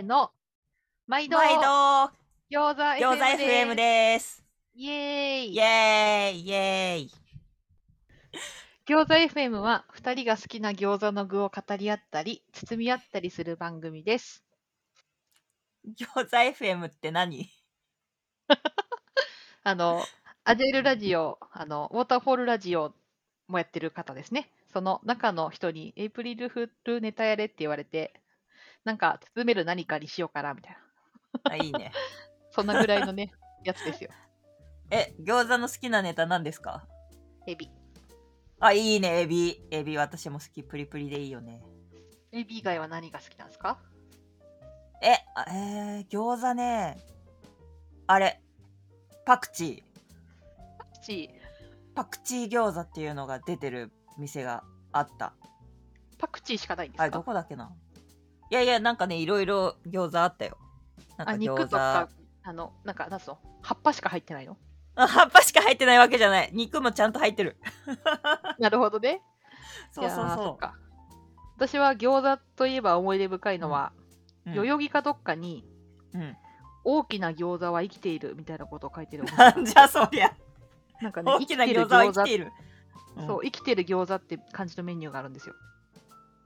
ーの、毎度、毎度餃子 FM 餃子 FM です。イエーイイエーイイエーイ餃子 FM は、2人が好きな餃子の具を語り合ったり、包み合ったりする番組です。餃子 FM って何？あの、アジェルラジオ、あの、ウォーターフォールラジオもやってる方ですね。その中の人に、エイプリルフールネタやれって言われて、なんか、包める何かにしようかな、みたいな。あ、いいね。そんなぐらいのね、やつですよ。え、餃子の好きなネタ何ですか？エビ。あ、いいね、エビ。エビ私も好き。プリプリでいいよね。エビ以外は何が好きなんですか？え、あえー、餃子ね。あれ。パクチー。チパクチー餃子っていうのが出てる店があった。パクチーしかないんですあれ、どかこだっけな？いやいや、なんかね、いろいろ餃子あったよ。なんかあ、肉餃子。とか、あの、なんか、なんすの？葉っぱしか入ってないの？あ葉っぱしか入ってないわけじゃない。肉もちゃんと入ってる。なるほどね。そうそういやーそっか。私は餃子といえば思い出深いのは、う。うん代々木かどっかに、うん。大きな餃子は生きているみたいなことを書いてるお店なん じゃそりゃ。なんかね、大きな餃子は生きているる。餃子そう、生きてる餃子って感じのメニューがあるんですよ。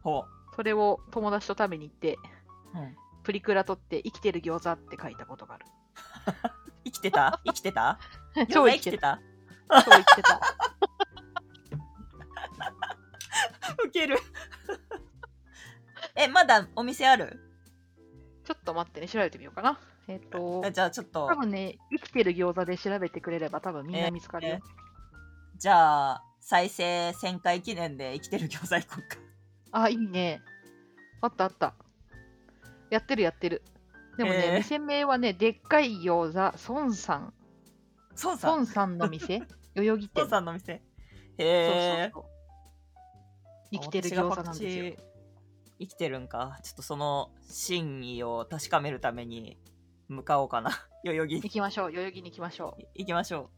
ほそれを友達と食べに行って、う。うん。プリクラ撮って、生きてる餃子って書いたことがある。生きてた？生きてた？超生きてた？た 超生きてた。ウケる。え、まだお店ある？ちょっと待ってね、調べてみようかな。えっ、と、じゃあちょっと多、分ね、生きてる餃子で調べてくれれば多分みんな見つかるよ。じゃあ、再生1000回記念で生きてる餃子行こうか。あ、いいね。あったあった。やってるやってる。でもね、えー店名はね、でっかい餃子、孫さん。そうさん？孫さんの店？代々木店。そうさんの店。へそうえ。そうそう生きてる餃子なんですよ。生きてるんか。ちょっとその真意を確かめるために向かおうかな。代々木行きましょう、代々木に行きましょう。行きましょ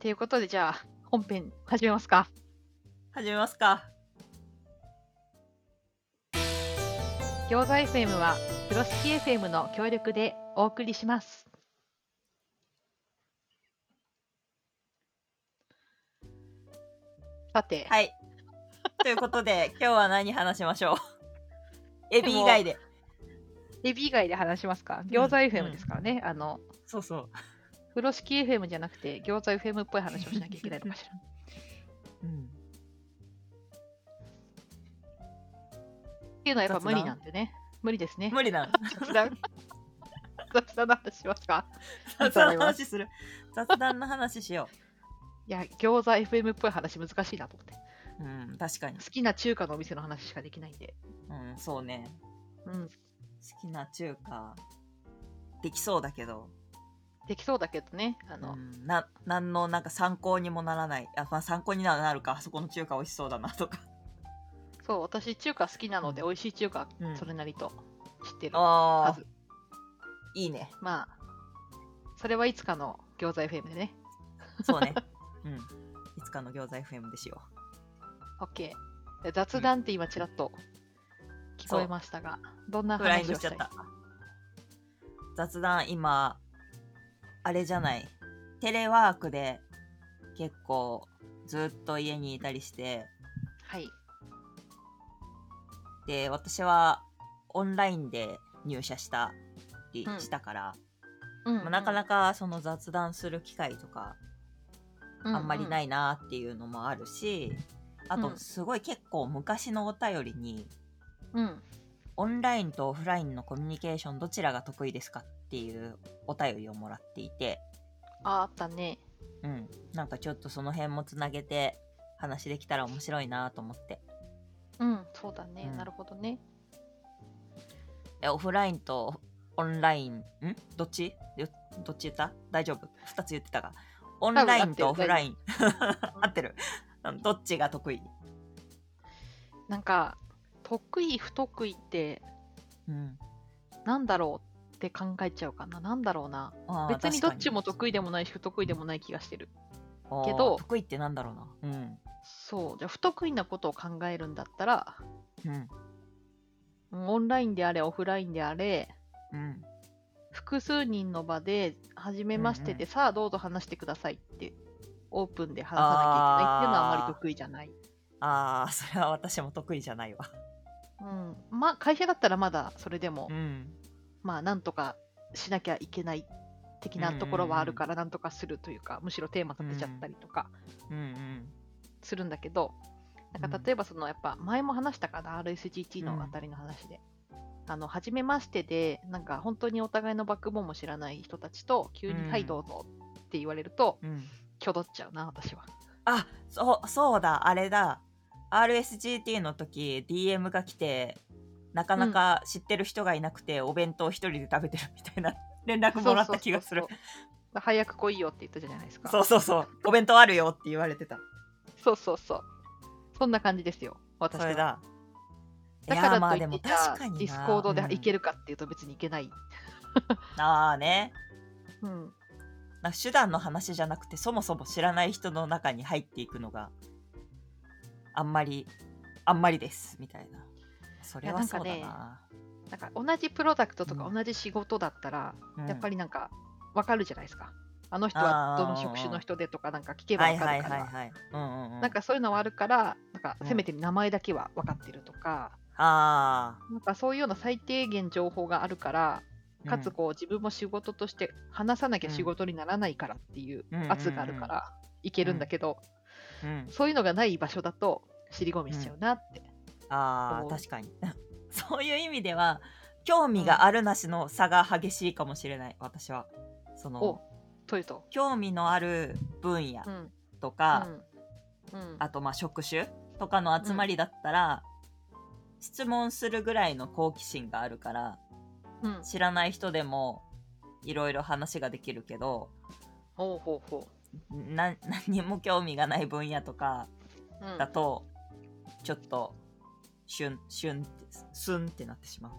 ということで、じゃあ、本編始めますか。う。始めますか。餃子 FM は、プロスキ FM の協力でお送りします。さて、はい。ということで、今日は何話しましょう？エビ以外で。エビ以外で話しますか？餃子 FM ですからね。あの、そうそう。風呂敷 FM じゃなくて、餃子 FM っぽい話をしなきゃいけないのかしら。うん。っていうのはやっぱ無理なんでね。無理ですね。無理なの？雑談？雑談の話しますか？雑談の話する。雑談の話しよいや、餃子 FM っぽい話難しいなと思って。う。うん、確かに好。きな中華のお店の話しかできないんで。うん、そうね。うん。好きな中華、できそうだけど、できそうだけどね。あの、うん、な、なんのなんか参考にもならない。あ、まあ参考にはなるか。そこの中華美味しそうだなとか。そう、私中華好きなので、う美味しい中華うんそれなりと知ってるはず。、いいね。まあ、それはいつかの餃子 FM でね。そうね。うん。いつかの餃子 FM でしよ OK。で雑談って今ちらっと聞こえましたが、どんなフライン話をしグしちゃったたいです。雑談、今、あれじゃない。テレワークで結構ずっと家にいたりして、はい。で、私はオンラインで入社したりうんしたから、うんまあ、なかなかその雑談する機会とかあんまりないいなっていうのもあるし、あうんとすごい結構昔のお便りに、うん。うん。オンラインとオフラインのコミュニケーションどちらが得意ですかっていうお便りをもらっていて、あ、あったね。うん、なんかちょっとその辺もつなげて話できたら面白いなと思ってうん、そうだね。うん。なるほどね。えオフラインとオンラインん？どっち？よどっち言った？大丈夫？2つ言ってたがオンラインとオフライン。合ってる。うんどっちが得意、なんか、得意、不得意って、うん、なんだろうって考えちゃうかな。なんだろうな。別に。どっちも得意でもないし、不得意でもない気がしてる。けど得意ってなんだろうなうんそう。じゃあ、不得意なことを考えるんだったら、うんオンラインであれ、オフラインであれ、うん。複数人の場で、初めましてで、さあどうぞ話してくださいって、オープンで話さなきゃいけないっていうのはあまり得意じゃない。ああ、それは私も得意じゃないわ。うん。まあ、会社だったらまだそれでも、うん。まあ、なんとかしなきゃいけない的なところはあるから、なんとかするというか、むしろテーマ立てちゃったりとか。するんだけど、なんかうん例えばその、やっぱ前も話したかな、RSGT のあたりの話で。あの、初めましてで、なんか本当にお互いのバックボーンも知らない人たちと、急に、うんはい、どうぞって言われると、うん。挙動っちゃうな、私は。あ、そう、そうだ、あれだ。RSGT の時、DM が来て、なかなか知ってる人がいなくて、お弁当一人で食べてるみたいな連絡もらった気がする早く来いよって言ったじゃないですか。そうそうそう。お弁当あるよって言われてた。そうそうそう。そんな感じですよ、私は。それだ。だからいやまあでもといって、ディスコードでうんいけるかっていうと別にいけない。ああね。うん。な手段の話じゃなくてそもそも知らない人の中に入っていくのがあんまりあんまりですみたいなそれはそうだいやななんか同じプロダクトとかうん。同じ仕事だったら、うん。やっぱりなんかわかるじゃないですか。あの人はどの職種の人でとかなんか聞けばはいはわかるから。なんかそういうのはあるから、なんかうんせめて名前だけは分かってるとか、あなんかそういうような最低限情報があるから、あかつこう自分も仕事として話さなきゃ仕事にならないからっていううん圧があるからいけるんだけど、うん、うん、そういうのがない場所だと尻込みしちゃうなって。うー確かにそういう意味では興味があるなしの差が激しいかもしれない私はそのおというと。興味のある分野うん。とか、うん。うんあとまあ職種とかの集まりだったら、質問するぐらいの好奇心があるからうん。知らない人でもいろいろ話ができるけどほうほうほな 何も興味がない分野とかう。うんだとちょっとシュンシュンってスンってなってしまう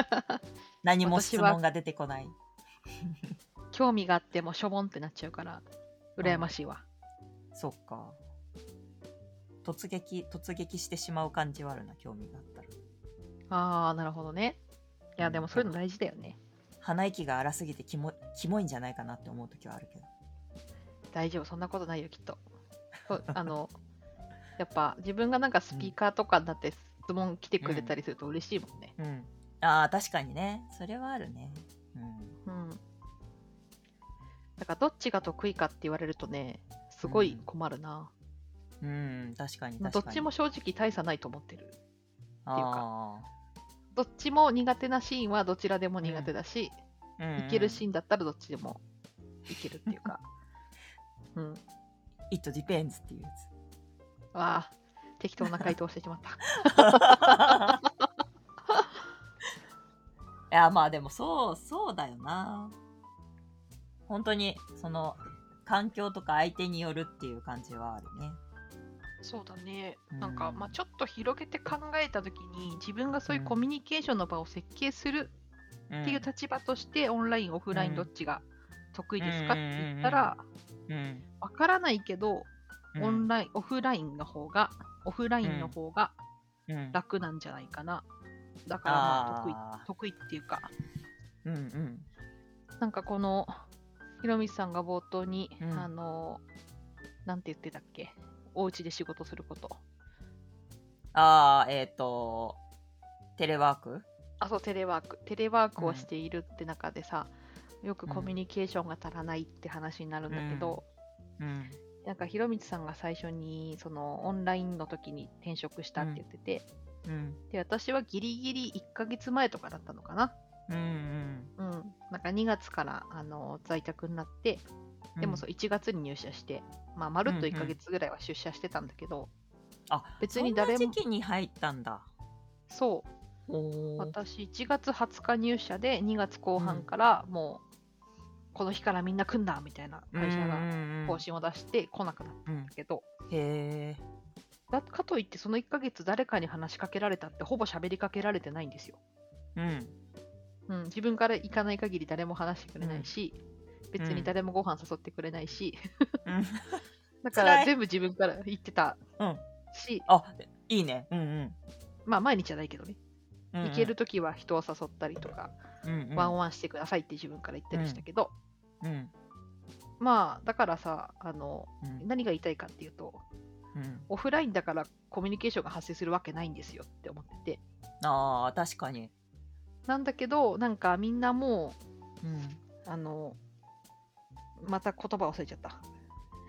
何も質問が出てこない興味があってもしょぼんってなっちゃうから、羨ましいわ。そっか突撃突撃してしまう感じはあるな興味があったらああ、なるほどね。いや、でもそういうの大事だよね。鼻息が荒すぎてキモキモいんじゃないかなって思う時はあるけど大丈夫、そんなことないよ、きっと。あの、やっぱ自分がなんかスピーカーとかになって質問来てくれたりすると嬉しいもんね。うん。ああ、確かにね。それはあるね。うん。うん。だからどっちが得意かって言われるとね、すごい困るな。うん、確かに確かに。どっちも正直大差ないと思ってる。あっていうか。どっちも苦手なシーンはどちらでも苦手だし、うん、いけるシーンだったらどっちでもいけるっていうか。うん。It depends っていうやわあ、適当な回答してしまった。つ。いや、まあでもそう、そうだよな。本当に、その、環境とか相手によるっていう感じはあるね。そうだね。うんなんか、まあ、ちょっと広げて考えたときに、自分がそういうコミュニケーションの場を設計するうんっていう立場として、オンライン、オフライうんンどっちが得意ですかって言ったら、うん。わからないけど、うんオンライン、オフラインの方が、オフラインの方がうん。楽なんじゃないかな。だから、まあ、得意、あ得意っていうか、ーうんうん。なんかこの、ひろみさんが冒頭に、うん。あの、なんて言ってたっけ？お家で仕事すること。ああ、えっ、と、テレワーク？あ、そう、テレワーク。テレワークをしているって中でさ、よくコミュニケーションが足らないって話になるんだけど、うん。なんかひろみつさんが最初にそのオンラインの時に転職したって言ってて、うん。で私はギリギリ1ヶ月前とかだったのかな。うんうん。うん。なんか2月からあの在宅になって、でもそう1月に入社して、まあまるっと1ヶ月ぐらいは出社してたんだけど、あ、別に誰もそんな時期に入ったんだ。そう、私1月20日入社で2月後半からもうこの日からみんな来んだみたいな会社がが方針を出して来なくなったんだけど、へえ。だかといってその1ヶ月誰かに話しかけられたってほぼ喋りかけられてないんですよ。うん。うん、自分から行かない限り誰も話してくれないし、別に誰もご飯誘ってくれないし、うん。だから全部自分から行ってたうん。し、あ、いいね。うんうん。まあ毎日はないけどね。うんうん行けるときは人を誘ったりとか、うんうんワンワンしてくださいって自分から言ったりしたけど、うん。まあだからさあのうん。何が言いたいかっていうとうん。オフラインだからコミュニケーションが発生するわけないんですよって思ってて。あー確かに、なんだけどなんかみんなもうん、うあのまた言葉忘れちゃった。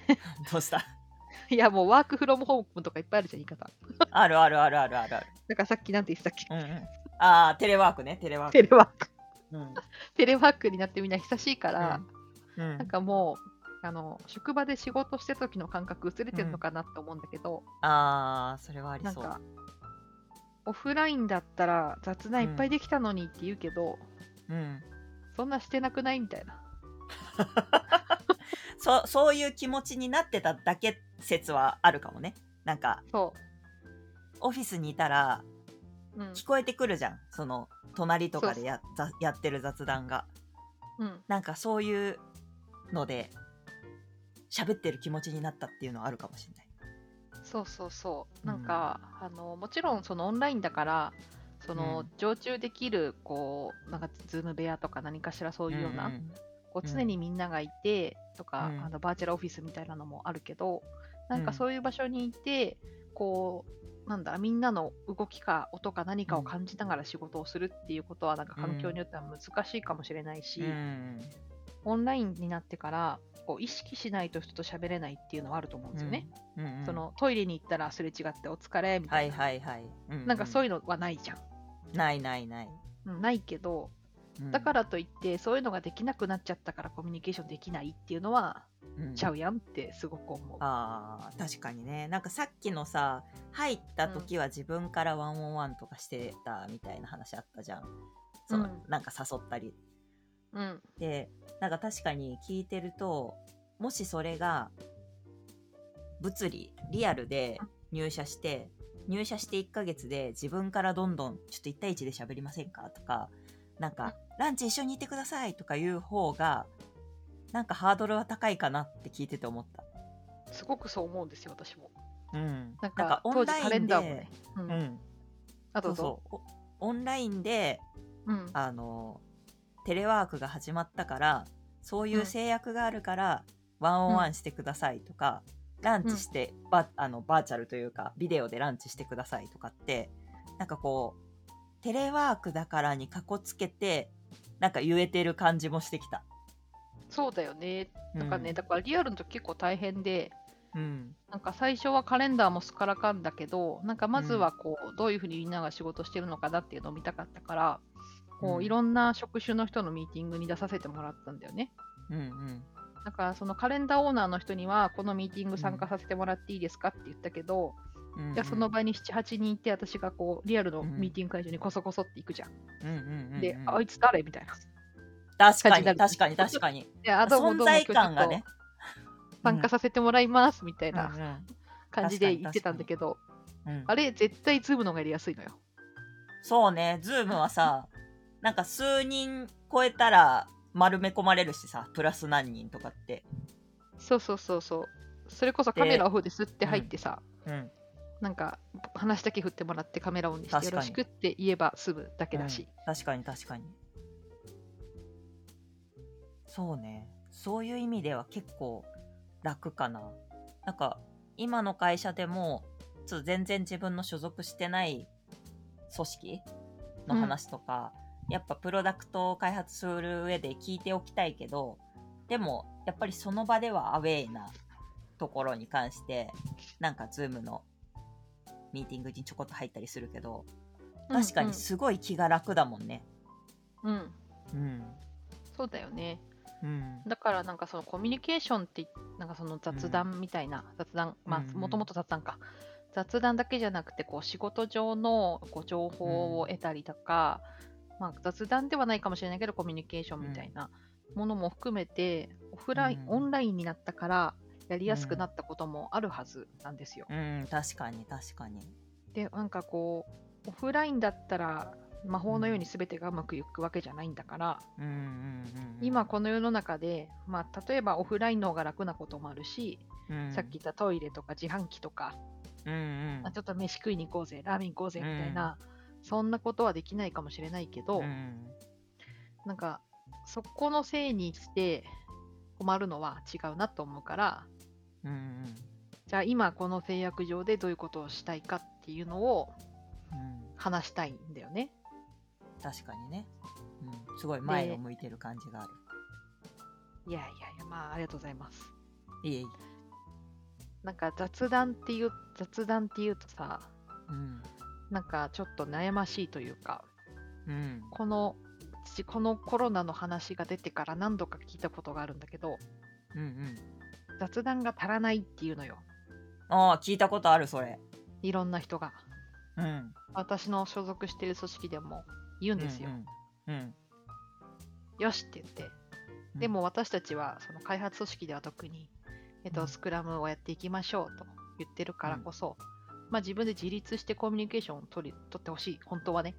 どうした？いやもうワークフロムホームとかいっぱいあるじゃん言い方。あるあるあるあるあるある、だからさっきなんて言ってたっけ？うんうん、ああテレワークねテレワーク。テレワーク。うん。テレワークになってみんな久しいから、うん。なんかもうあの職場で仕事してた時の感覚薄れてるのかなって思うんだけど、ああそれはありそう。なんかオフラインだったら雑談いっぱいできたのにって言うけど、うん。そんなしてなくないみたいな。そそういう気持ちになってただけ説はあるかもね。なんかそオフィスにいたらう、うん。聞こえてくるじゃん。その隣とかでやってる雑談が。うん、なんかそういうので喋ってる気持ちになったっていうのはあるかもしれない。そうそうそう。うん。なんか、あのもちろんそのオンラインだからその、うん。常駐できるこうなんかズーム部屋とか何かしらそういうような、んん。こう常にみんながいてとか、うん。あのバーチャルオフィスみたいなのもあるけどなんかうん。そういう場所にいて、こうなんだみんなの動きか音か何かを感じながら仕事をするっていうことはなんか環境によっては難しいかもしれないし、うんオンラインになってからこう意識しないと人と喋れないっていうのはあると思うんですよね。うんうんそのトイレに行ったらすれ違ってお疲れみたはいいな、はいはい、うんなんかそういいうのはないじゃん。うん。ないないない、うんないけどうん。だからといってそういうのができなくなっちゃったからコミュニケーションできないっていうのはうん。ちゃうやんってすごく思う。あー確かにね。なんかさっきのさ入った時は自分からワンオンワンとかしてたみたいな話あったじゃん、そのうん。なんか誘ったりうんでなんか確かに聞いてるともしそれが物理リアルで入社して入社して1ヶ月で自分からどんどんちょっと1対1で喋りませんかとかなんかランチ一緒にいてくださいとかいう方がなんかハードルは高いかなって聞いてて思った。すごくそう思うんですよ、私も。うん、なんか当時カレンダーもね。う。うんん、あとそうそうおオンラインでうん。あのテレワークが始まったからそういう制約があるから、ワンオンワンしてくださいとか、ランチして、バあのバーチャルというかビデオでランチしてくださいとかってなんかこうテレワークだからにかこつけてなんか言えてる感じもしてきた。そうだよね。なんかね、うん。だからリアルの時結構大変で、うん。なんか最初はカレンダーもすっからかんだけど、なんかまずはこう、どういうふうにみんなが仕事してるのかなっていうのを見たかったから、こううん。いろんな職種の人のミーティングに出させてもらったんだよね。うんうん。だからそのカレンダーオーナーの人には、このミーティング参加させてもらっていいですかって言ったけど、うんじゃあその場に7、8人いて、私がこう、リアルのミーティング会場にこそこそって行くじゃん。うんうんうんうんで、あいつ誰？みたいな。確かに確かに確かに。で、あ、どうもどうも存在感がね。参加させてもらいますみたいうんな感じで言ってたんだけど、うんうん。あれ、絶対ズームの方がやりやすいのよ。そうね、ズームはさ、なんか数人超えたら丸め込まれるしさ、プラス何人とかって。そうそうそうそう。それこそカメラオフですって入ってさ、うん。なんか話だけ振ってもらってカメラオンにしてよろしくって言えば済むだけだし。うん確かに確かに。そうね。そういう意味では結構楽かな。なんか、今の会社でも、ちょっと全然自分の所属してない組織の話とか、やっぱプロダクトを開発する上で聞いておきたいけど、でも、やっぱりその場ではアウェイなところに関して、なんか、ズームのミーティングにちょこっと入ったりするけど、確かにすごい気が楽だもんね。うん、うんうん。そうだよね。うん。だからなんかそのコミュニケーションってなんかその雑談みたいな、雑談まうんうんあもともと雑談か雑談だけじゃなくてこう仕事上のこう情報を得たりとか、まあ、雑談ではないかもしれないけどコミュニケーションみたいなものも含めてオフライン、うんオンラインになったからやりやすくなったこともあるはずなんですよ。うん、確かに確かに。でなんかこうオフラインだったら魔法のように全てがうまくいくわけじゃないんだから、うんうんうんうん。今この世の中で、まあ、例えばオフラインの方が楽なこともあるし、うん、さっき言ったトイレとか自販機とか、うんうんあちょっと飯食いに行こうぜラーメン行こうぜみたいな、そんなことはできないかもしれないけど、うん。なんか、そこのせいにして困るのは違うなと思うから、うんうん。じゃあ今この制約上でどういうことをしたいかっていうのをうん。話したいんだよね。確かにね、うん、すごい前を向いてる感じがある。いやいやいや、まあありがとうございます。いえいえ。なんか雑談っていう、雑談っていうとさ、うんなんかちょっと悩ましいというか、うんこの、私このコロナの話が出てから何度か聞いたことがあるんだけど、うんうん雑談が足らないっていうのよ。ああ聞いたことあるそれいろんな人が。うん私の所属している組織でも言うんですよ。うんうんよしって言って。うんでも私たちはその開発組織では特に、えっと、うんスクラムをやっていきましょうと言ってるからこそ、まあ自分で自立してコミュニケーションを取り取ってほしい。本当はね。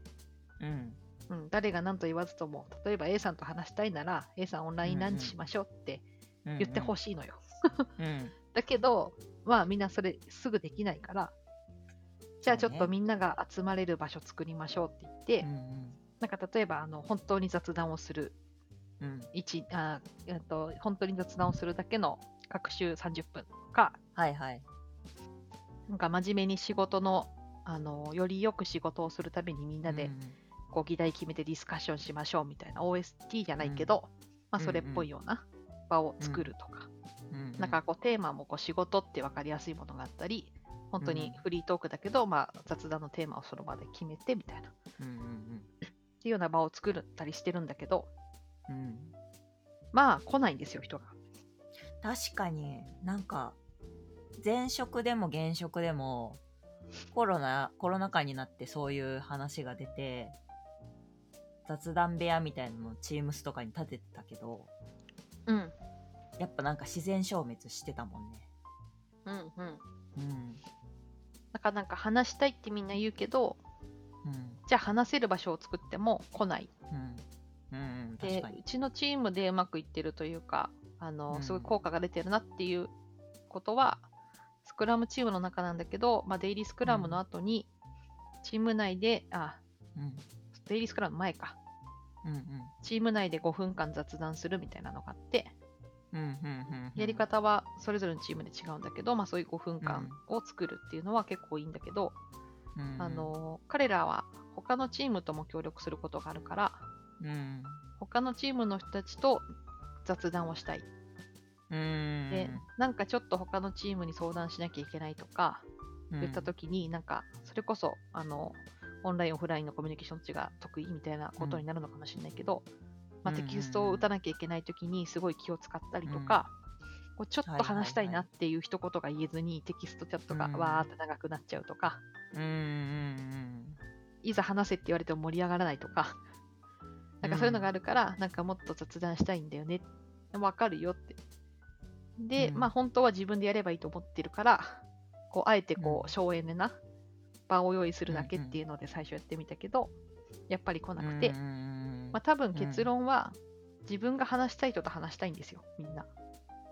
うん。うん、誰が何と言わずとも、例えば A さんと話したいなら、A さんオンラインランチしましょうってうん言ってほししいのよ。いうん。だけど、まあみんなそれすぐできないから、じゃあちょっとみんなが集まれる場所作りましょうって言って、うんなんか例えばあの本当に雑談をするうん。一あ、えっと、本当に雑談をするだけの各週30分か、はいはいなんか真面目に仕事の、あのよりよく仕事をするためにみんなでこう議題決めてディスカッションしましょうみたいな OST じゃないけど、まあ、それっぽいような場を作るとか、うん。うんなんかこうテーマもこう仕事って分かりやすいものがあったり、本当にうん。フリートークだけど、まあ、雑談のテーマをその場で決めてみたいな、っうんうん。ていうような場を作ったりしてるんだけど、うんうん。まあ来ないんですよ、人が。確かに。なんか前職でも現職でもコロナコロナ禍になってそういう話が出て雑談部屋みたいなのを Teams とかに立ててたけどうん。やっぱなんか自然消滅してたもんねうんうん。うんなかなか話したいってみんな言うけど、うんじゃあ話せる場所を作っても来ない。うんうんでうちのチームでうまくいってるというかあの、うんすごい効果が出てるなっていうことはスクラムチームの中なんだけど、まあ、デイリースクラムの後に、チーム内であうん。デイリースクラム前か。うんうん。チーム内で5分間雑談するみたいなのがあってうんうんうんやり方はそれぞれのチームで違うんだけど、まあ、そういう5分間を作るっていうのは結構いいんだけど、うん。あの彼らは他のチームとも協力することがあるからうん。他のチームの人たちと雑談をしたいうんで、なんかちょっと他のチームに相談しなきゃいけないとか言ったときに、なんかそれこそあのオンライン、オフラインのコミュニケーションどっちが得意みたいなことになるのかもしれないけど、まあ、うんテキストを打たなきゃいけないときにすごい気を使ったりとか、こうちょっと話したいなっていう一言が言えずにテキストチャットがうん。わーって長くなっちゃうとか、うんうん。いざ話せって言われても盛り上がらないとか、なんかそういうのがあるから、なんかもっと雑談したいんだよね。わかるよって。で、うん。まあ本当は自分でやればいいと思ってるから、こうあえてこうん。う省エネな場を用意するだけっていうので最初やってみたけど、やっぱり来なくて、うんうんうんまあ多分結論は、自分が話したい人と話したいんですよ、みんな。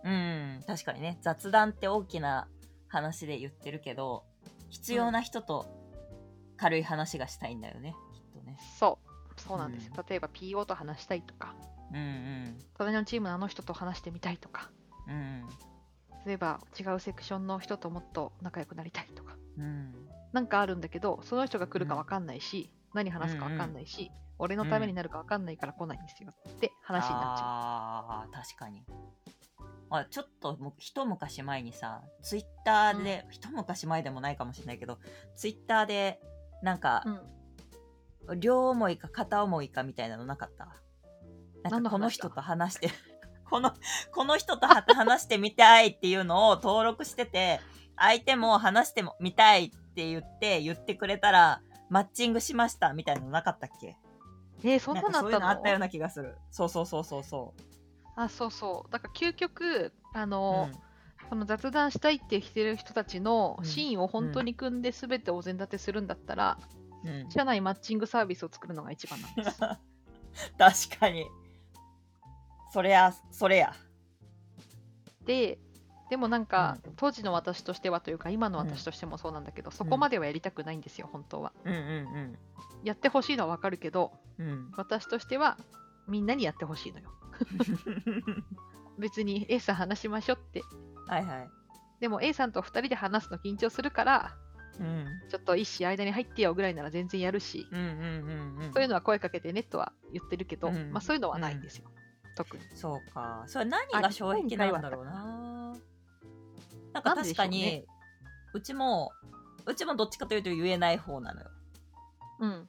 うん、確かにね。雑談って大きな話で言ってるけど必要な人と軽い話がしたいんだよね、きっとね。そう、そうなんですよ。う例えば PO と話したいとか、うんうん。隣のチームのあの人と話してみたいとか、うん。例えば違うセクションの人ともっと仲良くなりたいとか、うん。なんかあるんだけど、その人が来るか分かんないし、何話すか分かんないし、俺のためになるか分かんないから来ないんですよって話になっちゃあー確かに。あちょっとも一昔前にさツイッターで、一昔前でもないかもしれないけどツイッターでなんかう。、うん。両思いか片思いかみたいなのなかった？なんかこの人と話してこの この人とは話してみたいっていうのを登録してて相手も話してもみたいって言って言ってくれたらマッチングしましたみたいなのなかったっけ？えー、そんなのあかそういうったののあったような気がする。そうそうそうそうそあ、そうそう。だから究極、あう、の、この雑談したいってしてる人たちのうん。シーンを本当に組んで全てお膳立てするんだったら、うんうん。社内マッチングサービスを作るのが一番なんです。確かにそれやそれや。で、でもなんか、当時の私としてはというか今の私としてもそうなんだけど、そこまではやりたくないんですよ本当は。うんうんやってほしいのはわかるけどうん。うん私としてはみんなにやってほしいのよ。別に A さん話しましょうって。はいはい。でも A さんと2人で話すの緊張するからうん。ちょっと一子間に入ってよぐらいなら全然やるし、うんうんうんうん。そういうのは声かけてねとは言ってるけど、うん。まあそういうのはないんですよ、特に。そうか。それ何が障壁なんだろうな。なんか確かに、うね。うちもうちもどっちかというと言えない方なのよ。うん。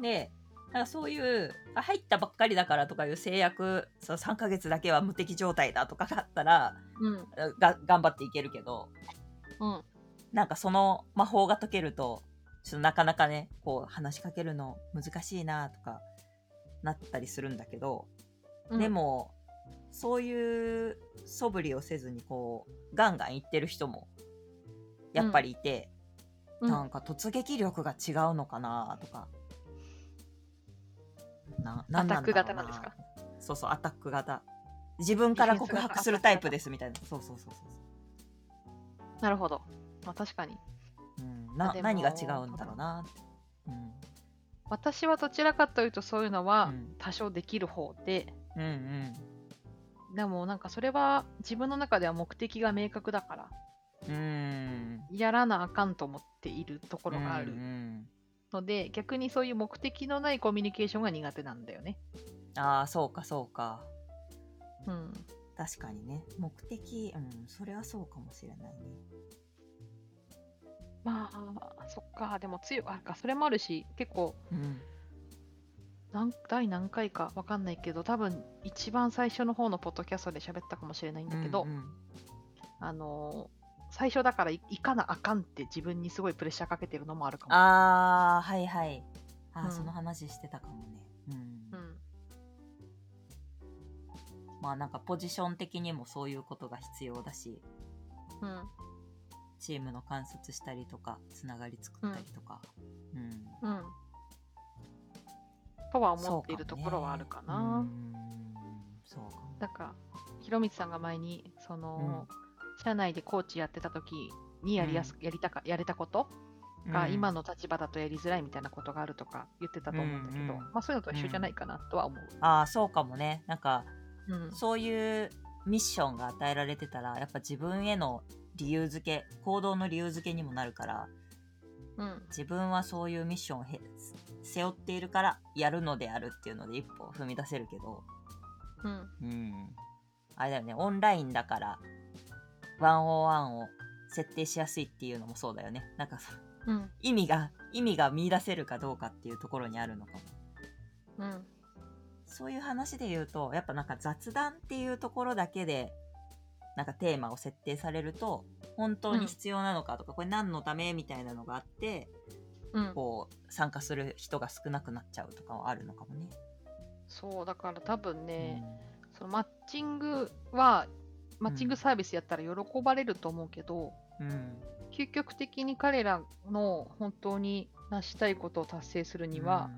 でなんかそういうあ入ったばっかりだからとかいう制約そう3ヶ月だけは無敵状態だとかがあったらうん。が頑張っていけるけどうん。なんかその魔法が解けるとちょっとなかなかねこう話しかけるの難しいなとかなったりするんだけど、うん。でもそういう素振りをせずにこうガンガン言ってる人もやっぱりいて、うん。なんか突撃力が違うのかなとか。ななんなアタック型なんですか？そうそうアタック型。自分から告白するタイプですみたいな。そうそうそうそうなるほど。まあ確かに。うん、な何が違うんだろうな。うん。私はどちらかというとそういうのはうん。多少できる方で、うんうん。でもなんかそれは自分の中では目的が明確だからうーん。やらなあかんと思っているところがある。うんうん。ので、逆にそういう目的のないコミュニケーションが苦手なんだよね。ああそうかそうか。うん、確かにね。目的うんそれはそうかもしれないね。まあそっか。でも強いあかそれもあるし結構うん何第何回かわかんないけど多分一番最初の方のポッドキャストで喋ったかもしれないんだけど、うんうん。あのー最初だからい行かなあかんって自分にすごいプレッシャーかけてるのもあるかも。ああはいはい。あー、うん。その話してたかもね。うん、うん。まあなんかポジション的にもそういうことが必要だしうん。チームの観察したりとかつながり作ったりとか。うん、うん、とは思っているところはあるかな。うん。そうかも。なんか、ひろみつさんが前に、その、社内でコーチやってた時にやりやす、やりたか、やれたこと？が、うん。今の立場だとやりづらいみたいなことがあるとか言ってたと思うんだけど、うんうんまあそういうのと一緒じゃないかなとは思う。ああそうかもね。なんかうん。そういうミッションが与えられてたらやっぱ自分への理由付け行動の理由付けにもなるからうん。自分はそういうミッションをへ背負っているからやるのであるっていうので一歩踏み出せるけどうん。うんあれだよねオンラインだから101を設定しやすいっていうのもそうだよねなんかさうん。意味が意味が見出せるかどうかっていうところにあるのかもうん。そういう話で言うとやっぱなんか雑談っていうところだけでなんかテーマを設定されると本当に必要なのかとか、これ何のためみたいなのがあってうん。こう参加する人が少なくなっちゃうとかはあるのかもね。そう、だから多分ね、そのマッチングは、マッチングサービスやったら喜ばれると思うけど、うん、うん究極的に彼らの本当に成したいことを達成するには、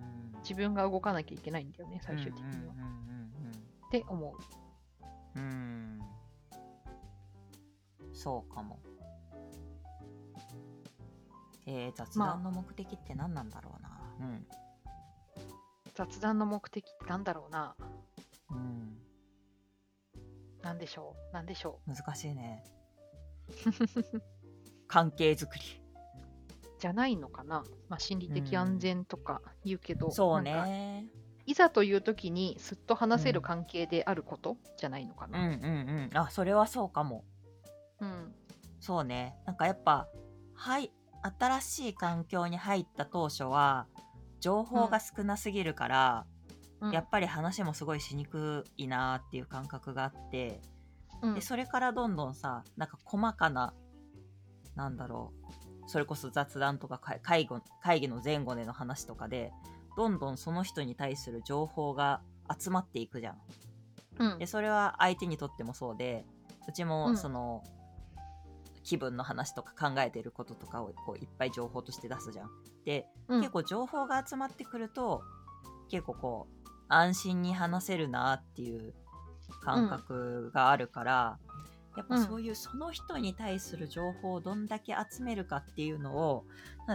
自分が動かなきゃいけないんだよね、最終的には。って思う。うんうんうんうんうんそうかも。えー、雑談の目的って何なんだろうな。雑談の目的ってなんだろうな。うん。うん。なんでしょう？なんでしょ難しいね。関係づくり。うじゃないのかな？まあ、心理的安全とか言うけど、そうなんかね。いざという時にすっと話せる関係であること？じゃないのかうんうんな。うん。あ、それはそうかも。うん。そうね。なんかやっぱ、はい、新しい環境に入った当初は、情報が少なすぎるから、うん。やっぱり話もすごいしにくいなっていう感覚があって、うん。でそれからどんどんさなんか細かななんだろうそれこそ雑談とか会会議会議の前後での話とかでどんどんその人に対する情報が集まっていくじゃん。うん。でそれは相手にとってもそうでうちうん。もその、気分の話とか考えてることとかをこういっぱい情報として出すじゃん。で、うん結構情報が集まってくると結構こう安心に話せるなっていう感覚があるから、やっぱそういうその人に対する情報をどんだけ集めるかっていうのを、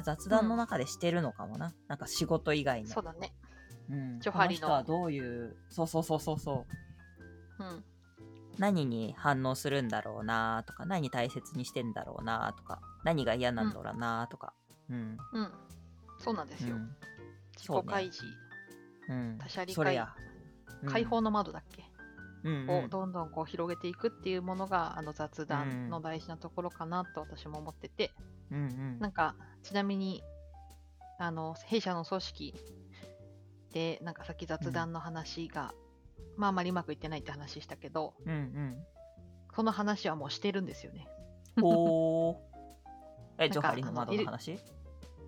雑談の中でしてるのかもな。なんか仕事以外の。そうだね。うん。ジョハリのこの人はどういう、そうそうそうそうそう。うん。何に反応するんだろうなとか、何大切にしてんだろうなとか、何が嫌なんだろうなとか。うん。うん。そうなんですよ。うん。自己開示、うん。他者理解解放の窓だっけ、うんをどんどんこう広げていくっていうものがあの雑談の大事なところかなと私も思ってて、うんうんなんかちなみにあの弊社の組織でなんかさっき雑談の話が、まああまりうまくいってないって話したけどうんうん。その話はもうしてるんですよね。うん。おー。え、ジョハリの窓の話？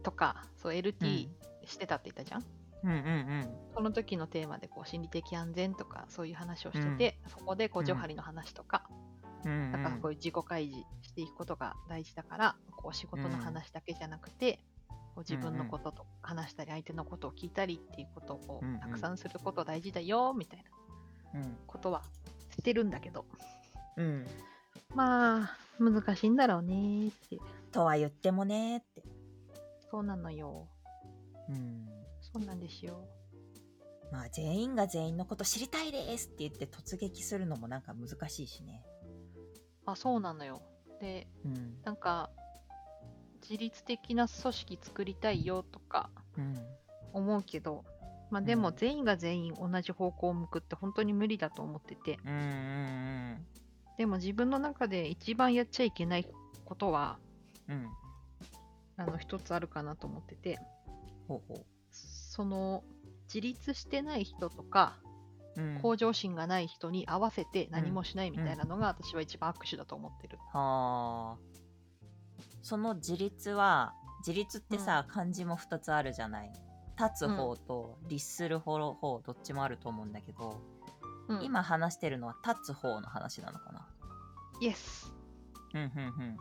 とかそう LT してたって言ったじゃん、うんうんうん。その時のテーマでこう心理的安全とかそういう話をしてて、そこでこううん。ジョハリの話とか、うんうんなんかこういう自己開示していくことが大事だから、こう仕事の話だけじゃなくて、こう自分のことと話したり、相手のことを聞いたりっていうことをこううんうん。たくさんすること大事だよみたいな。うんことはしてるんだけど、うん。まあ、難しいんだろうねって。とは言ってもねって。そうなのよ。うん。そうなんですよ。まあ全員が全員のこと知りたいですって言って突撃するのもなんか難しいしね。あ、そうなのよ。で、うん。なんか、自律的な組織作りたいよとかうん。思うけど、まあでもうん全員が全員同じ方向を向くって本当に無理だと思ってて、うんうんでも自分の中で一番やっちゃいけないことは、うん。うん。あの、一つあるかなと思ってて、ほうほその、自立してない人とか、う。うん。向上心がない人に合わせて何もしないみたいなのが私は一番握手だと思ってる。はあ。その自立は、自立ってさ、漢字も2つあるじゃない。立つ方と律する方、方どっちもあると思うんだけど、うん、今話してるのは立つ方の話なのかな？イエス。うんうん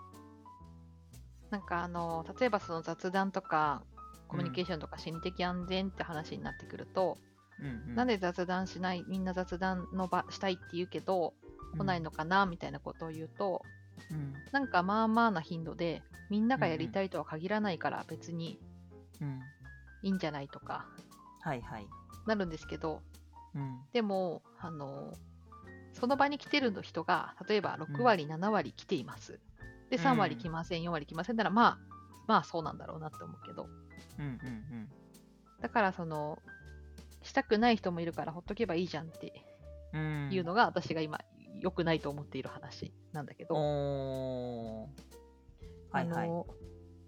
なんかあの、例えばその雑談とか、コミュニケーションとか心理的安全って話になってくると、うん。うんうん、なんで雑談しない、みんな雑談の場したいって言うけど、来ないのかなみたいなことを言うと、うんなんかまあまあな頻度で、みんながやりたいとは限らないから別にうん。いいんじゃないとかはいはい。なるんですけど、うん。でも、あの、その場に来てる人が、例えばうん6割、7割来ています。で、うん3割来ません、4割来ませんなら、まあ、まあそうなんだろうなって思うけど、うんうんだからその、したくない人もいるからほっとけばいいじゃんって。いうのが私が今良くないと思っている話なんだけど。はいはい。あの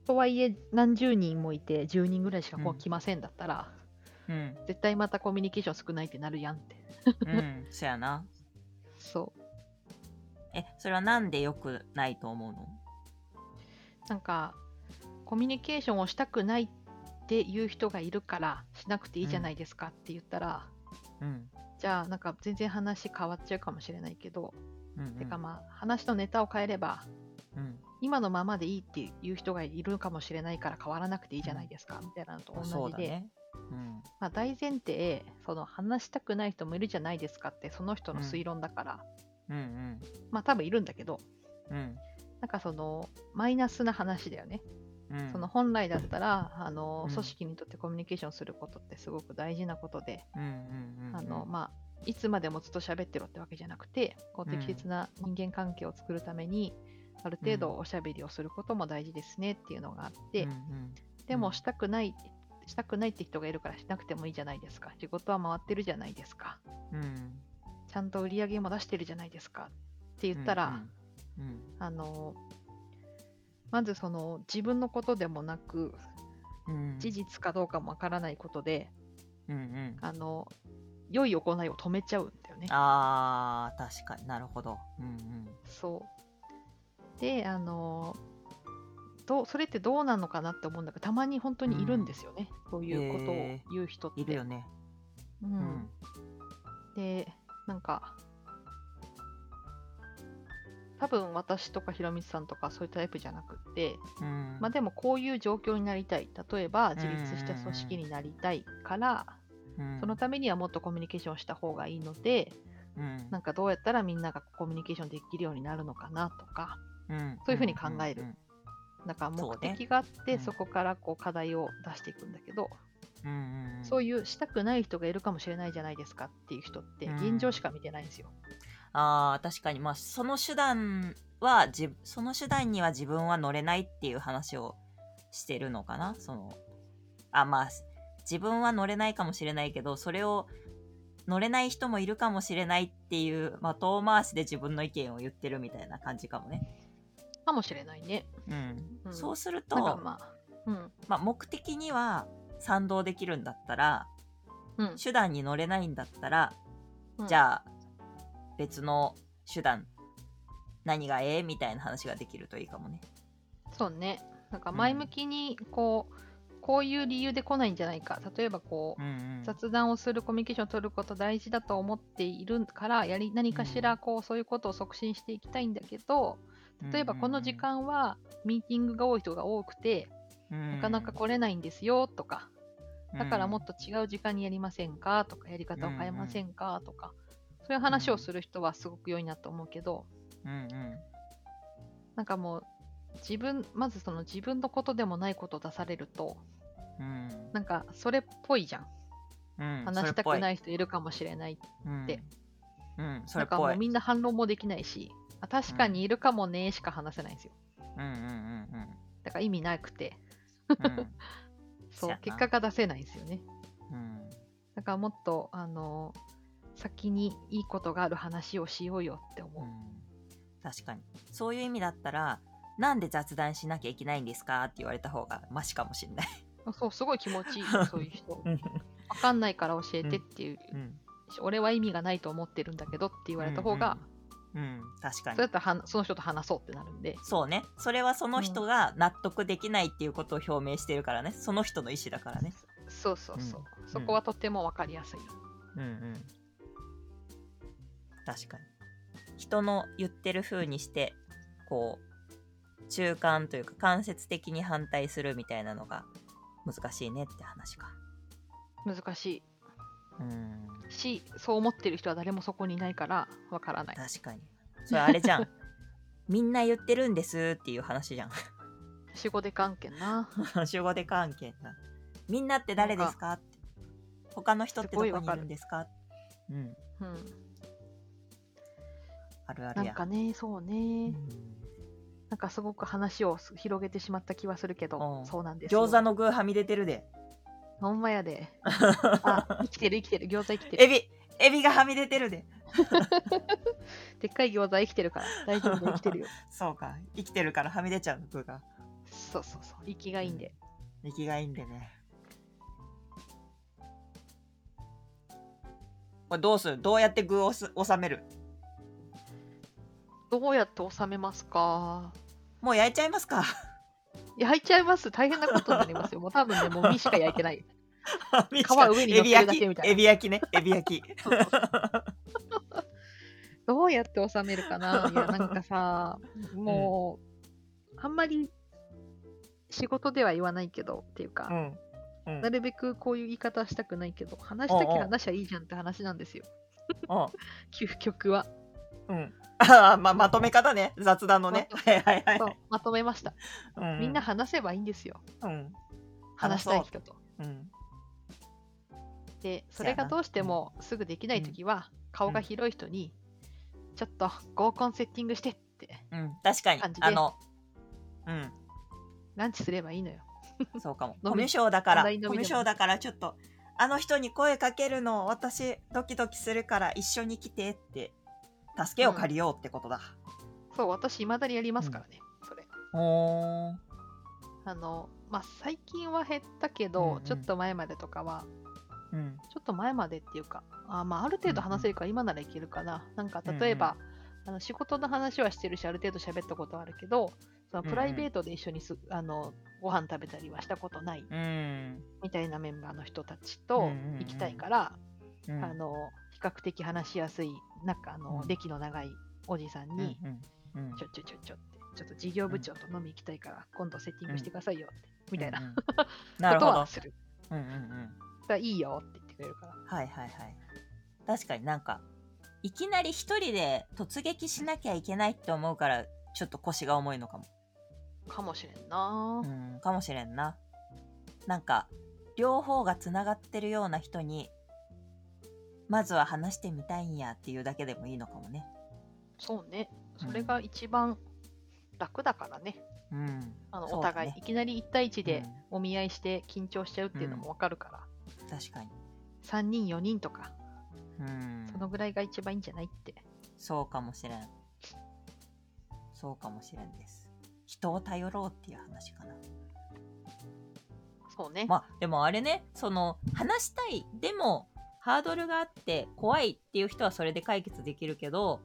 とはいえ何十人もいて10人ぐらいしかこう来ませんだったら、うん。絶対またコミュニケーション少ないってなるやんって。うん。そやな。そう。え、それはなんで良くないと思うの？なんか、コミュニケーションをしたくないっていう人がいるから、しなくていいじゃないですかって言ったら、うん。じゃあ、なんか全然話変わっちゃうかもしれないけど、うん、うん。てかまあ、話のネタを変えれば、うん。今のままでいいっていう人がいるかもしれないから変わらなくていいじゃないですか、みたいなのと同じで、そうだね。うん。まあ、大前提、その話したくない人もいるじゃないですかって、その人の推論だから、うんうん。まあ多分いるんだけど、うん。なんかその、マイナスな話だよね。うん。その本来だったら、あのうん組織にとってコミュニケーションすることってすごく大事なことで、いつまでもずっと喋ってろってわけじゃなくて、こううん適切な人間関係を作るために、ある程度おしゃべりをすることも大事ですねっていうのがあって、うんうんでもしたくない、したくないって人がいるからしなくてもいいじゃないですか。仕事は回ってるじゃないですか。うん。ちゃんと売り上げも出してるじゃないですかって言ったら、うんあのまずその自分のことでもなく、うん。事実かどうかもわからないことで、うんうん。あの、良い行いを止めちゃうんだよね。あー、確かになるほど。うんうん。そう。で、あの、どうそれってどうなのかなって思うんだけど、たまに本当にいるんですよね。そういうことをへ言う人って。いるよね。う。うんん。で、なんか、多分私とかひろみつさんとかそういうタイプじゃなくって、うん。まあでもこういう状況になりたい。例えば自立した組織になりたいから、うんそのためにはもっとコミュニケーションした方がいいので、うんなんかどうやったらみんながコミュニケーションできるようになるのかなとか、うんそういうふうに考える。うんなんかそうね目的があって、うん。そこからこう課題を出していくんだけど、うんそういうしたくない人がいるかもしれないじゃないですかっていう人ってうん。現状しか見てないんですよ。あー確かに。まあその手段はじその手段には自分は乗れないっていう話をしてるのかな。そのあまあ自分は乗れないかもしれないけどそれを乗れない人もいるかもしれないっていう、まあ、遠回しで自分の意見を言ってるみたいな感じかもね。かもしれないね。うんうんそうすると、まあ、うん、まあ、目的には賛同できるんだったらうん、手段に乗れないんだったら、うんじゃあ別の手段何がええみたいな話ができるといいかもね。そうね。なんか前向きにこう、こういう理由で来ないんじゃないか。例えばこう、うんうん雑談をするコミュニケーションを取ること大事だと思っているからやり何かしらこうそういうことを促進していきたいんだけど例えばこの時、間はミーティングが多い人が多くてなかなか来れないんですよとかだからもっと違う時間にやりませんかとかやり方を変えませんかとかそういう話をする人はすごく良いなと思うけどなんかもう自分まずその自分のことでもないことを出されるとうん。なんかそれっぽいじゃん。うん話したくない。い人いるかもしれないって。うん。そなんかれっぽい。もうみんな反論もできないし、あ確かにいるかもねしか話せないんですよ。うんうんうんだから意味なくて、うん。うんそそう結果が出せないんですよね。うん。だからもっと、あの先にいいことがある話をしようよって思う。うん。確かに。そういう意味だったらなんで雑談しなきゃいけないんですかって言われた方がマシかもしんない。あ そう、すごい気持ちいいよ、そういう人。わかんないから教えてっていう、うん。俺は意味がないと思ってるんだけどって言われた方が、うんうん確かに。そうやったらはその人と話そうってなるんで、そうね。それはその人が納得できないっていうことを表明してるからね。その人の意思だからね。そうそうそう。うん。そこはとてもわかりやすい。うんうん確かに。人の言ってる風にしてこう中間というか間接的に反対するみたいなのが難しいねって話か。難しうんいし、そう思ってる人は誰もそこにいないからわからない。確かに。それあれじゃん。みんな言ってるんですっていう話じゃん。仕事で関係な。守護で関係な。みんなって誰ですか？って他の人ってどこにいるんですか？うん。うん。あるあるや。なんかね、そううね。ん。なんかすごく話をす広げてしまった気はするけど、うん。そうなんですよ。餃子の具はみ出てるでほんまやで。あ、生きてる生きてる。餃子生きてる。エビエビがはみ出てるで でっかい餃子生きてるから。大丈夫生きてるよ。そうか生きてるからはみ出ちゃうの具がそうそうそう。生きがいいんで。生きがいいんでねこれどうする？どうやって具をす収める？どうやって収めますか？もう焼いちゃいますか焼いちゃいます。大変なことになりますよ。もう多分ね、もう身しか焼いてない。皮上に乗ってるだけみたいな。エビ焼き。ね。エビ焼き。どうやって収めるかな？いや、なんかさ、もう、あんまり仕事では言わないけど、っていうか、うん。うん。なるべくこういう言い方はしたくないけど、話したきゃ話はいいじゃんって話なんですよ。うん。究極は。うん。あーままとめ方ね。雑談のね。まはいはいまとめました。うん。みんな話せばいいんですよ。うん。話したい人と。うんで、それがどうしてもすぐできないときは、顔が広い人に、ちょっと合コンセッティングしてって、うん。確かに。感じで。あのうん。ランチすればいいのよ。そうかも。コミュ障だから、コミュ障だからちょっと、あの人に声かけるの私ドキドキするから一緒に来てって、助けを借りようってことだ。そう、私、未だにやりますからね、それ。ほー。ん。あの、まあ、最近は減ったけど、うんうん。ちょっと前までとかは、うん。ちょっと前までっていうか、あまあ、ある程度話せるから今ならいけるかな。なんか、例えば、あの仕事の話はしてるし、ある程度喋ったことはあるけど、そのプライベートで一緒にす、あのご飯食べたりはしたことないうん。みたいなメンバーの人たちうんとうんうん行きたいから、うん。あの比較的話しやすい、なんかあの、うん歴の長いおじさんうんに、うんうんちょちょちょちょって、ちょっと事業部長と飲み行きたいから、今度セッティングしてくださいよって、みたいなうんうんことは。する。うんうんうん。だからいいよって言ってくれるから。はいはいはい。確かになんか、いきなり一人で突撃しなきゃいけないって思うからちょっと腰が重いのかもかもしれんなう。んかもしれんななんか両方がつながってるような人にまずは話してみたいんやっていうだけでもいいのかもねそうね。それが一番楽だからね。うんあの、お互い、いきなり1対1でお見合いして緊張しちゃうっていうのもわかるから、確かに。3人、4人とか、うん。そのぐらいが一番いいんじゃないって。そうかもしれん。そうかもしれんです。人を頼ろうっていう話かな。そうね。まあでもあれねその話したい。でもハードルがあって怖いっていう人はそれで解決できるけど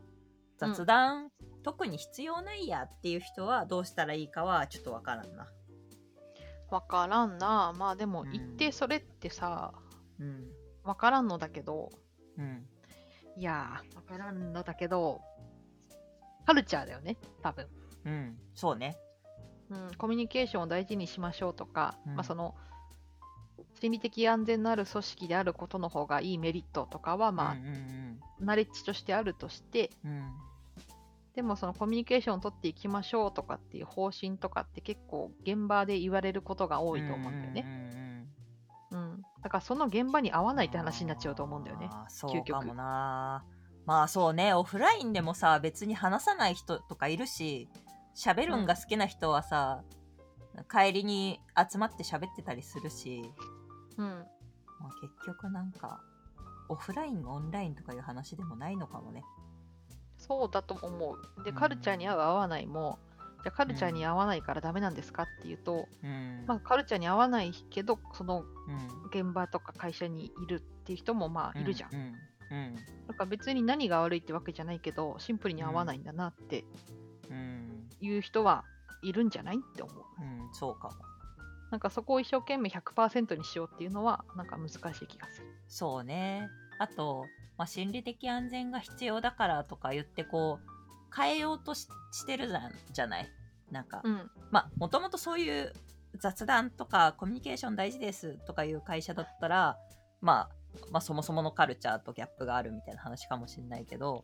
雑談、特に必要ないやっていう人はどうしたらいいかはちょっとわからんなわからんな。まあでも、うん。言ってそれってさ、うん。わからんのだけど、うん。いやー、わからんのだけど、カルチャーだよね、多分。うん。そうね。うん、コミュニケーションを大事にしましょうとか、うん。まあその、心理的安全のある組織であることの方がいいメリットとかは、まあ、うんうんナレッジとしてあるとして、うんうんでもそのコミュニケーションを取っていきましょうとかっていう方針とかって結構現場で言われることが多いと思うんだよね。ねうん。だからその現場に合わないって話になっちゃうと思うんだよね。そうかもなまあそうねオフラインでもさ別に話さない人とかいるし喋るんが好きな人はさ、帰りに集まって喋ってたりするし、うん。まあ、結局なんかオフラインオンラインとかいう話でもないのかもねそうだと思う。で、うん。カルチャーに合う合わないも、じゃあカルチャーに合わないからダメなんですかっていうと、うん。まあカルチャーに合わないけど、そのうん。現場とか会社にいるっていう人もまあいるじゃん。うん。うん。だから別に何が悪いってわけじゃないけど、シンプルに合わないんだなってうん。いう人はいるんじゃないって思う。うんそうかも。なんかそこを一生懸命100%にしようっていうのは、なんか難しい気がする。そうねあと、まあ、心理的安全が必要だからとか言ってこう変えようとししてるじゃんじゃない？なんか、うん。まあもともとそういう雑談とかコミュニケーション大事ですとかいう会社だったら、まあ、まあそもそものカルチャーとギャップがあるみたいな話かもしれないけど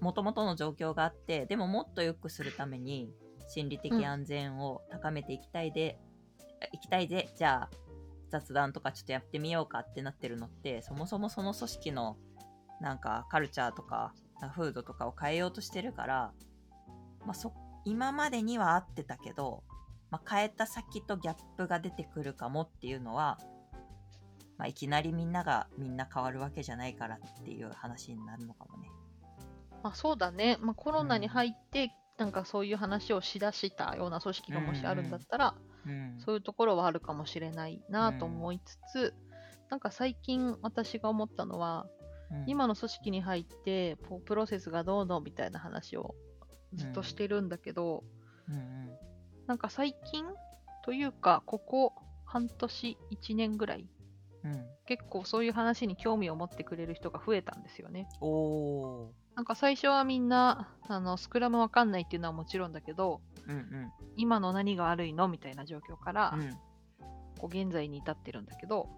もともとの状況があってでももっと良くするために心理的安全を高めていきたいで、いきたいでじゃあ雑談とかちょっとやってみようかってなってるのってそもそもその組織のなんかカルチャーとか風土とかを変えようとしてるから、まあ、そ今までには合ってたけど、まあ、変えた先とギャップが出てくるかもっていうのは、まあ、いきなりみんながみんな変わるわけじゃないからっていう話になるのかもね。まあそうだね。まあコロナに入って、なんかそういう話をしだしたような組織がもしあるんだったら、うんそういうところはあるかもしれないなと思いつつ、なんか最近私が思ったのは、うん。今の組織に入ってこうプロセスがどうのみたいな話をずっとしてるんだけど、うんうん。なんか最近というかここ半年1年ぐらいうん。結構そういう話に興味を持ってくれる人が増えたんですよね。なんか最初はみんなあのスクラムわかんないっていうのはもちろんだけどーうんうん。今の何が悪いのみたいな状況から、うん。こう現在に至ってるんだけど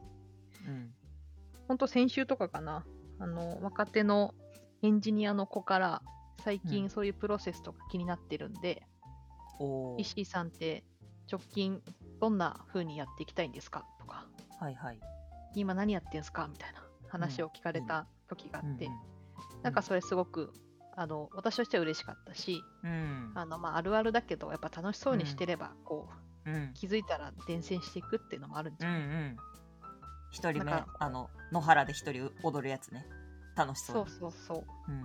うん。ほんと先週とかかなあの若手のエンジニアの子から最うん。近そういうプロセスとか気になってるんで、おー。石井さんって直近どんな風にやっていきたいんですかとかはいはい。今何やってんすかみたいな話を聞かれた時があって、うんなんかそれすごくあの私としては嬉しかったしうん。あの、まあ、あるあるだけどやっぱ楽しそうにしてれば、こううん。気づいたら伝染していくっていうのもあるんじゃない、うんうん。一人目あの野原で一人踊るやつね。楽しそうそうそうそう。うん。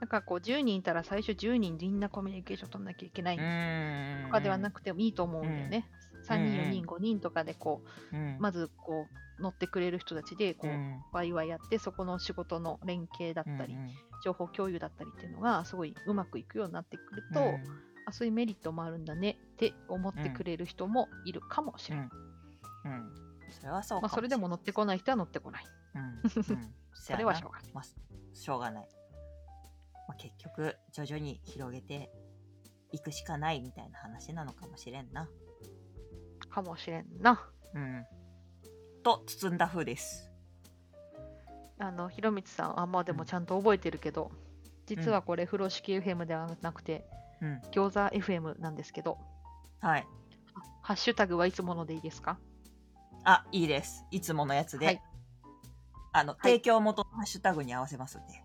なんかこう10人いたら最初10人みんなコミュニケーション取んなきゃいけない。うん。とかではなくてもいいと思うんだよね。3人、4人、5人とかでこうん。う、まずこう乗ってくれる人たちでこう、うん。ワイワイやってそこの仕事の連携だったり、うん情報共有だったりっていうのがすごいうまくいくようになってくると、うん。あそういうメリットもあるんだねって思ってくれる人もいるかもしれない。うん。うん。それはそうかまあ、それでも乗ってこない人は乗ってこない。うん。うん。それはしょうがない。まあ、しょうがない。まあ、結局、徐々に広げていくしかないみたいな話なのかもしれんな。かもしれんな。うん。と、包んだ風です。あの、ひろみつさん、あ、まあでもちゃんと覚えてるけど、実はこれ、風呂敷 FM ではなくて、うん。餃子 FM なんですけど、はい。ハッシュタグはいつものでいいですか？あ、いいです。いつものやつで。はいあの、い提供元のハッシュタグに合わせますんで。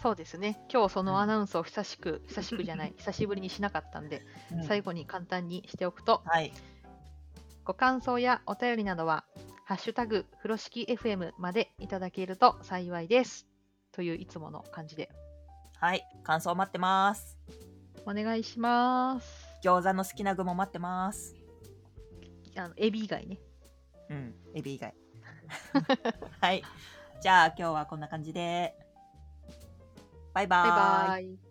そうですね。今日そうんのアナウンスを久しく、久しくじゃない、久しぶりにしなかったんで、うん最後に簡単にしておくと、はい。ご感想やお便りなどは、ハッシュタグ、風呂敷 FM までいただけると幸いです。といういつもの感じで。はい。感想待ってます。お願いします。餃子の好きな具も待ってます。あの、エビ以外ね。うん。エビ以外。はい。じゃあ今日はこんな感じで。バイババイーイ。バイ。